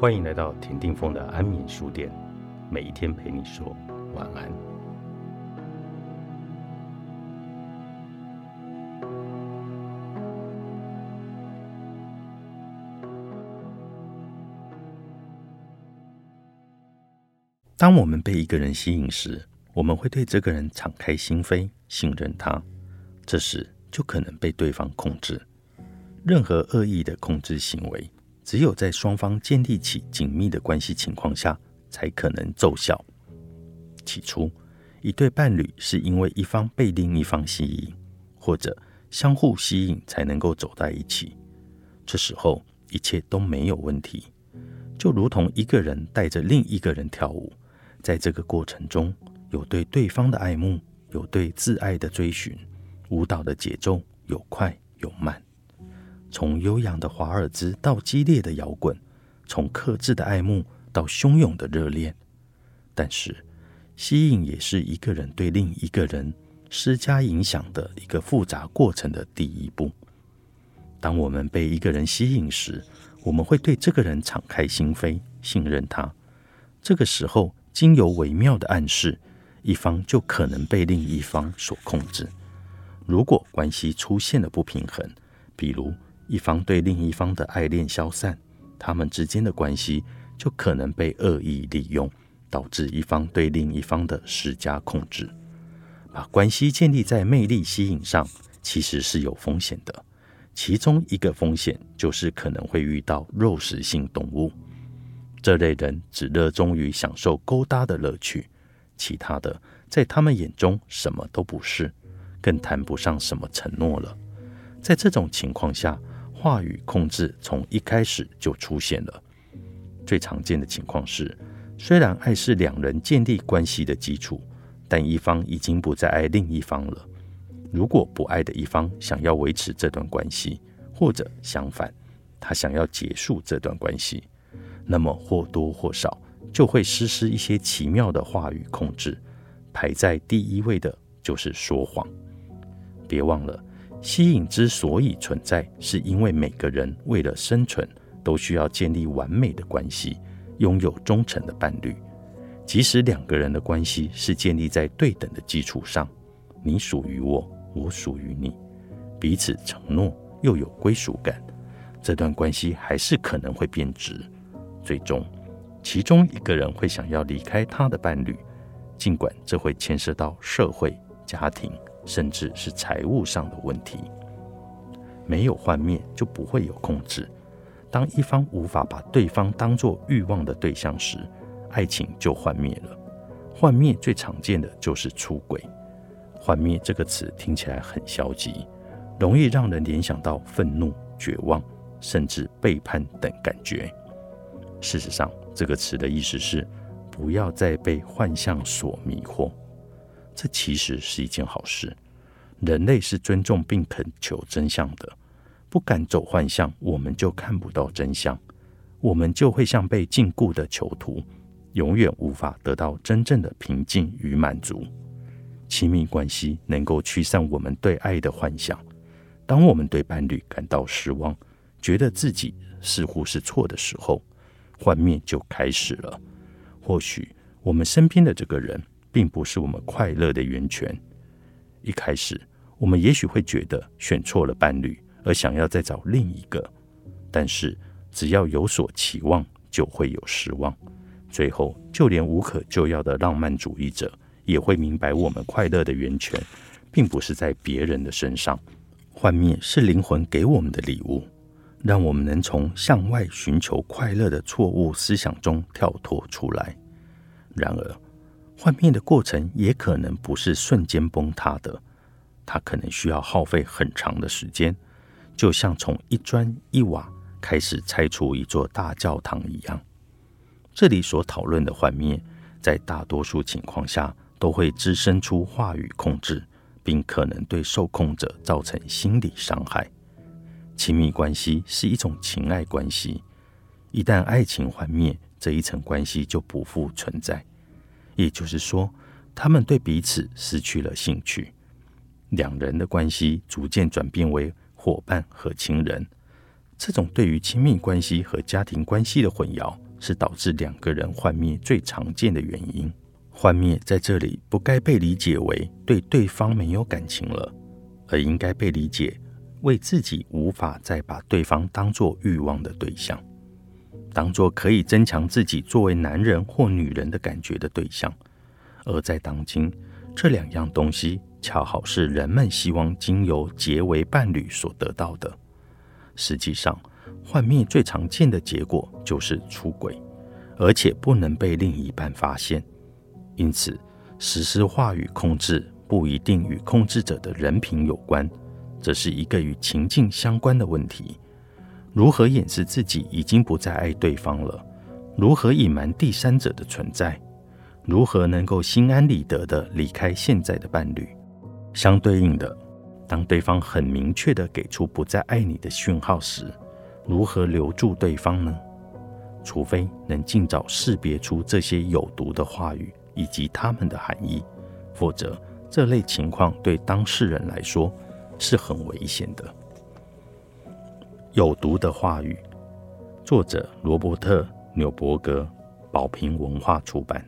欢迎来到田定峰的安眠书店，每一天陪你说晚安。当我们被一个人吸引时，我们会对这个人敞开心扉，信任他。这时就可能被对方控制。任何恶意的控制行为，只有在双方建立起紧密的关系情况下，才可能奏效。起初，一对伴侣是因为一方被另一方吸引，或者相互吸引才能够走在一起。这时候一切都没有问题，就如同一个人带着另一个人跳舞，在这个过程中有对对方的爱慕，有对自爱的追寻。舞蹈的节奏有快有慢。从悠扬的华尔兹到激烈的摇滚，从克制的爱慕到汹涌的热恋，但是吸引也是一个人对另一个人施加影响的一个复杂过程的第一步。当我们被一个人吸引时，我们会对这个人敞开心扉，信任他。这个时候，经由微妙的暗示，一方就可能被另一方所控制。如果关系出现了不平衡，比如，一方对另一方的爱恋消散，他们之间的关系就可能被恶意利用，导致一方对另一方的施加控制。把关系建立在魅力吸引上，其实是有风险的。其中一个风险就是可能会遇到肉食性动物，这类人只热衷于享受勾搭的乐趣，其他的在他们眼中什么都不是，更谈不上什么承诺了。在这种情况下，话语控制从一开始就出现了。最常见的情况是，虽然爱是两人建立关系的基础，但一方已经不再爱另一方了。如果不爱的一方想要维持这段关系，或者相反，他想要结束这段关系，那么或多或少就会实施一些奇妙的话语控制。排在第一位的就是说谎。别忘了。吸引之所以存在，是因为每个人为了生存，都需要建立完美的关系，拥有忠诚的伴侣。即使两个人的关系是建立在对等的基础上，你属于我，我属于你，彼此承诺又有归属感，这段关系还是可能会变质。最终，其中一个人会想要离开他的伴侣，尽管这会牵涉到社会、家庭。甚至是财务上的问题，没有幻灭就不会有控制。当一方无法把对方当作欲望的对象时，爱情就幻灭了。幻灭最常见的就是出轨。幻灭这个词听起来很消极，容易让人联想到愤怒、绝望，甚至背叛等感觉。事实上，这个词的意思是不要再被幻象所迷惑。这其实是一件好事。人类是尊重并恳求真相的，不敢走幻象，我们就看不到真相，我们就会像被禁锢的囚徒，永远无法得到真正的平静与满足。亲密关系能够驱散我们对爱的幻想。当我们对伴侣感到失望，觉得自己似乎是错的时候，幻灭就开始了。或许我们身边的这个人。并不是我们快乐的源泉。一开始，我们也许会觉得选错了伴侣，而想要再找另一个。但是，只要有所期望，就会有失望。最后，就连无可救药的浪漫主义者也会明白，我们快乐的源泉并不是在别人的身上。幻灭是灵魂给我们的礼物，让我们能从向外寻求快乐的错误思想中跳脱出来。然而，幻灭的过程也可能不是瞬间崩塌的，它可能需要耗费很长的时间，就像从一砖一瓦开始拆除一座大教堂一样。这里所讨论的幻灭，在大多数情况下都会滋生出话语控制，并可能对受控者造成心理伤害。亲密关系是一种情爱关系，一旦爱情幻灭，这一层关系就不复存在。也就是说，他们对彼此失去了兴趣，两人的关系逐渐转变为伙伴和亲人。这种对于亲密关系和家庭关系的混淆，是导致两个人幻灭最常见的原因。幻灭在这里不该被理解为对对方没有感情了，而应该被理解为自己无法再把对方当作欲望的对象，当作可以增强自己作为男人或女人的感觉的对象。而在当今，这两样东西恰好是人们希望经由结为伴侣所得到的。实际上，幻灭最常见的结果就是出轨，而且不能被另一半发现。因此，实施话语控制不一定与控制者的人品有关，这是一个与情境相关的问题。如何掩饰自己已经不再爱对方了？如何隐瞒第三者的存在？如何能够心安理得地离开现在的伴侣？相对应的，当对方很明确地给出不再爱你的讯号时，如何留住对方呢？除非能尽早识别出这些有毒的话语以及它们的含义，否则这类情况对当事人来说是很危险的。有毒的话语，作者罗伯特·纽伯格，宝瓶文化出版。